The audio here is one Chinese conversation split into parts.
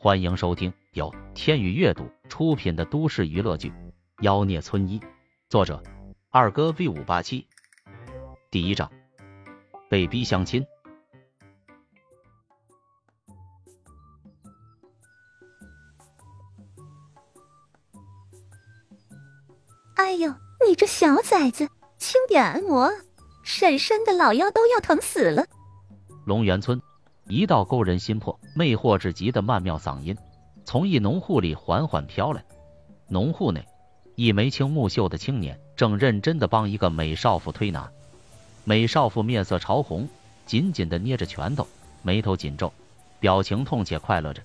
欢迎收听由天宇阅读出品的都市娱乐剧《妖孽村医》，作者二哥 V 五八七。第一章，被逼相亲。哎呦，你这小崽子，轻点按摩，婶婶的老腰都要疼死了。龙源村。一道勾人心魄、魅惑至极的曼妙嗓音从一农户里缓缓飘来。农户内，一眉清目秀的青年正认真的帮一个美少妇推拿。美少妇面色潮红，紧紧的捏着拳头，眉头紧皱，表情痛且快乐着。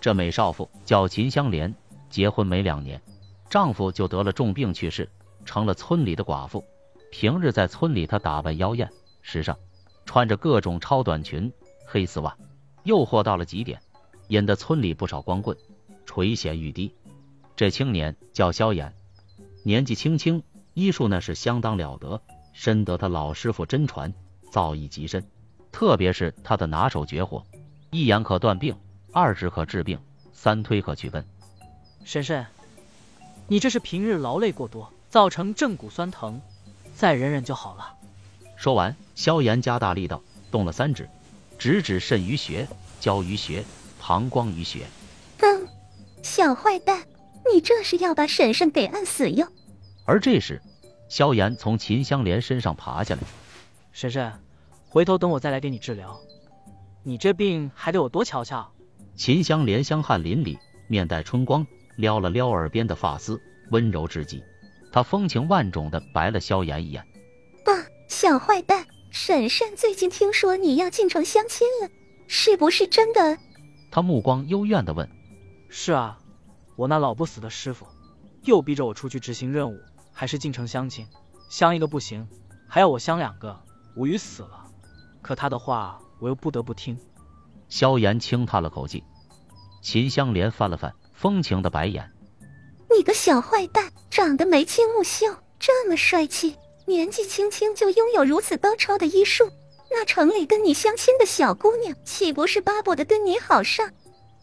这美少妇叫秦香莲，结婚没两年，丈夫就得了重病去世，成了村里的寡妇。平日在村里，她打扮妖艳、时尚，穿着各种超短裙。黑丝袜，诱惑到了极点，引得村里不少光棍垂涎欲滴。这青年叫萧炎，年纪轻轻，医术那是相当了得，深得他老师傅真传，造诣极深。特别是他的拿手绝活，一眼可断病，二指可治病，三推可祛根。婶婶，你这是平日劳累过多，造成正骨酸疼，再忍忍就好了。说完，萧炎加大力道，动了三指。直指肾俞穴、交俞穴、膀胱俞穴。哼，小坏蛋，你这是要把婶婶给按死哟！而这时，萧炎从秦香莲身上爬下来。婶婶，回头等我再来给你治疗。你这病还得我多瞧瞧。秦香莲香汗淋漓，面带春光，撩了撩耳边的发丝，温柔至极。她风情万种的白了萧炎一眼。啊，小坏蛋！婶婶最近听说你要进城相亲了，是不是真的？他目光幽怨地问。是啊，我那老不死的师傅又逼着我出去执行任务，还是进城相亲，相一个不行，还要我相两个，无语死了。可他的话我又不得不听。萧炎轻叹了口气，秦香莲翻了翻风情的白眼。你个小坏蛋，长得眉清目秀，这么帅气。年纪轻轻就拥有如此高超的医术，那城里跟你相亲的小姑娘岂不是巴不得跟你好上？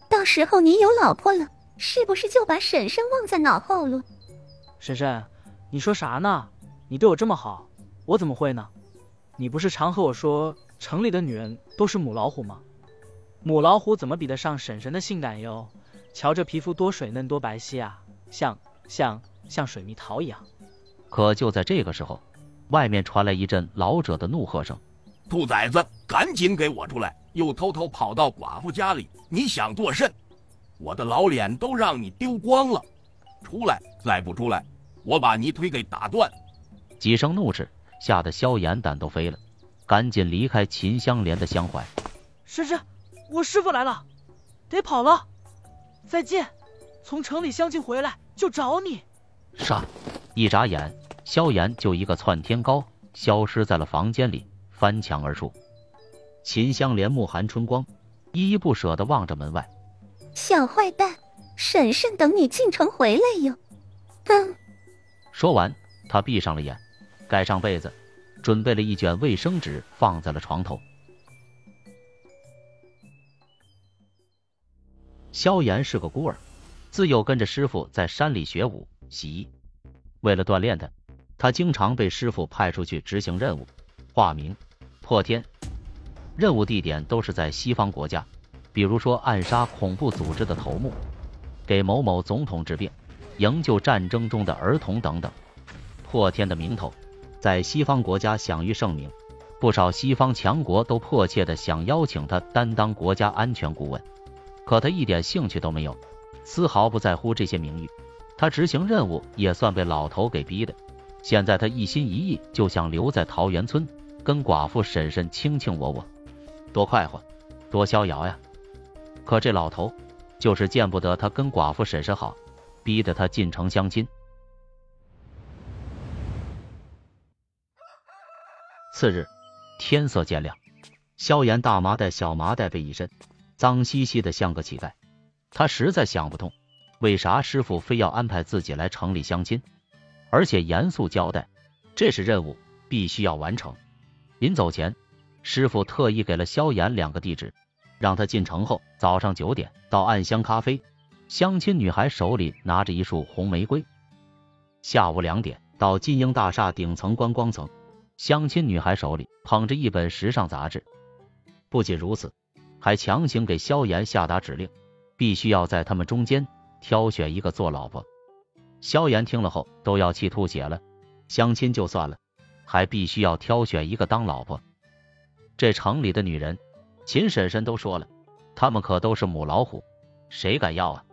到时候你有老婆了，是不是就把婶婶忘在脑后了？婶婶，你说啥呢？你对我这么好，我怎么会呢？你不是常和我说城里的女人都是母老虎吗？母老虎怎么比得上婶婶的性感哟？瞧这皮肤多水嫩多白皙啊，像像像水蜜桃一样。可就在这个时候。外面传来一阵老者的怒喝声：“兔崽子，赶紧给我出来！又偷偷跑到寡妇家里，你想作甚？我的老脸都让你丢光了！出来！再不出来，我把你腿给打断！”几声怒斥，吓得萧炎胆都飞了，赶紧离开秦香莲的香怀。师师，我师傅来了，得跑了！再见！从城里相亲回来就找你。杀！一眨眼。萧炎就一个窜天高，消失在了房间里，翻墙而出。秦香莲目含春光，依依不舍地望着门外。小坏蛋，婶婶等你进城回来哟。嗯。说完，他闭上了眼，盖上被子，准备了一卷卫生纸放在了床头。萧炎是个孤儿，自幼跟着师傅在山里学武习艺，为了锻炼他。他经常被师傅派出去执行任务，化名破天，任务地点都是在西方国家，比如说暗杀恐怖组织的头目，给某某总统治病，营救战争中的儿童等等。破天的名头在西方国家享誉盛名，不少西方强国都迫切的想邀请他担当国家安全顾问，可他一点兴趣都没有，丝毫不在乎这些名誉。他执行任务也算被老头给逼的。现在他一心一意就想留在桃源村，跟寡妇婶婶卿卿我我，多快活，多逍遥呀！可这老头就是见不得他跟寡妇婶婶好，逼得他进城相亲。次日天色渐亮，萧炎大麻袋小麻袋背一身，脏兮兮的像个乞丐。他实在想不通，为啥师傅非要安排自己来城里相亲。而且严肃交代，这是任务，必须要完成。临走前，师傅特意给了萧炎两个地址，让他进城后，早上九点到暗香咖啡，相亲女孩手里拿着一束红玫瑰；下午两点到金鹰大厦顶层观光层，相亲女孩手里捧着一本时尚杂志。不仅如此，还强行给萧炎下达指令，必须要在他们中间挑选一个做老婆。萧炎听了后都要气吐血了，相亲就算了，还必须要挑选一个当老婆。这城里的女人，秦婶婶都说了，她们可都是母老虎，谁敢要啊？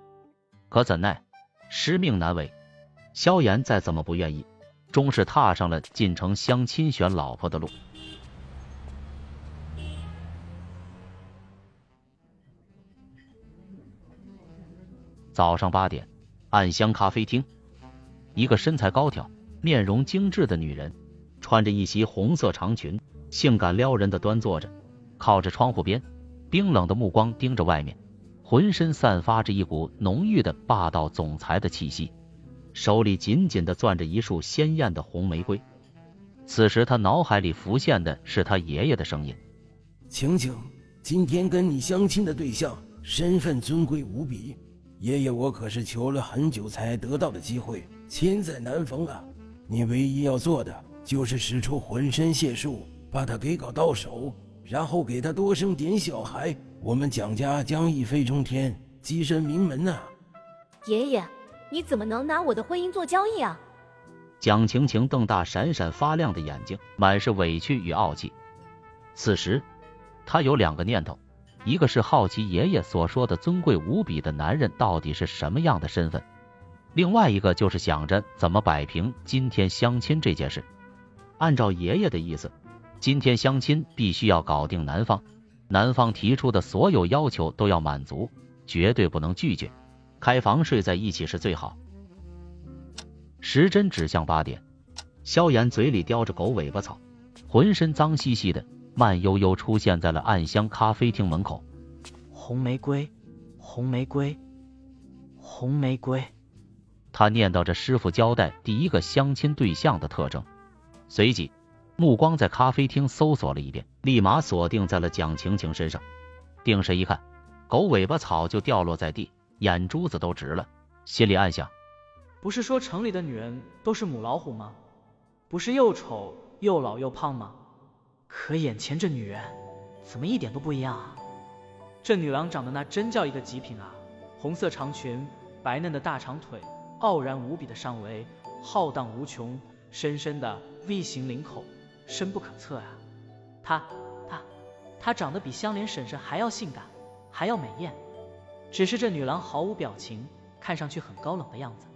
可怎奈师命难违，萧炎再怎么不愿意，终是踏上了进城相亲选老婆的路。早上八点，暗香咖啡厅，一个身材高挑、面容精致的女人，穿着一袭红色长裙。性感撩人的端坐着，靠着窗户边，冰冷的目光盯着外面，浑身散发着一股浓郁的霸道总裁的气息，手里紧紧的攥着一束鲜艳的红玫瑰。此时他脑海里浮现的是他爷爷的声音：“晴晴，今天跟你相亲的对象身份尊贵无比，爷爷我可是求了很久才得到的机会，千载难逢啊！你唯一要做的就是使出浑身解数。”把他给搞到手，然后给他多生点小孩，我们蒋家将一飞冲天，跻身名门呐！爷爷，你怎么能拿我的婚姻做交易啊？蒋晴晴瞪大闪闪发亮的眼睛，满是委屈与傲气。此时，她有两个念头：一个是好奇爷爷所说的尊贵无比的男人到底是什么样的身份；另外一个就是想着怎么摆平今天相亲这件事。按照爷爷的意思。今天相亲必须要搞定男方，男方提出的所有要求都要满足，绝对不能拒绝。开房睡在一起是最好。时针指向八点，萧炎嘴里叼着狗尾巴草，浑身脏兮兮的，慢悠悠出现在了暗香咖啡厅门口。红玫瑰，红玫瑰，红玫瑰。他念叨着师傅交代第一个相亲对象的特征，随即。目光在咖啡厅搜索了一遍，立马锁定在了蒋晴晴身上。定神一看，狗尾巴草就掉落在地，眼珠子都直了，心里暗想：不是说城里的女人都是母老虎吗？不是又丑又老又胖吗？可眼前这女人怎么一点都不一样啊？这女郎长得那真叫一个极品啊！红色长裙，白嫩的大长腿，傲然无比的上围，浩荡无穷，深深的 V 型领口。深不可测啊！她，她，她长得比香莲婶婶还要性感，还要美艳。只是这女郎毫无表情，看上去很高冷的样子。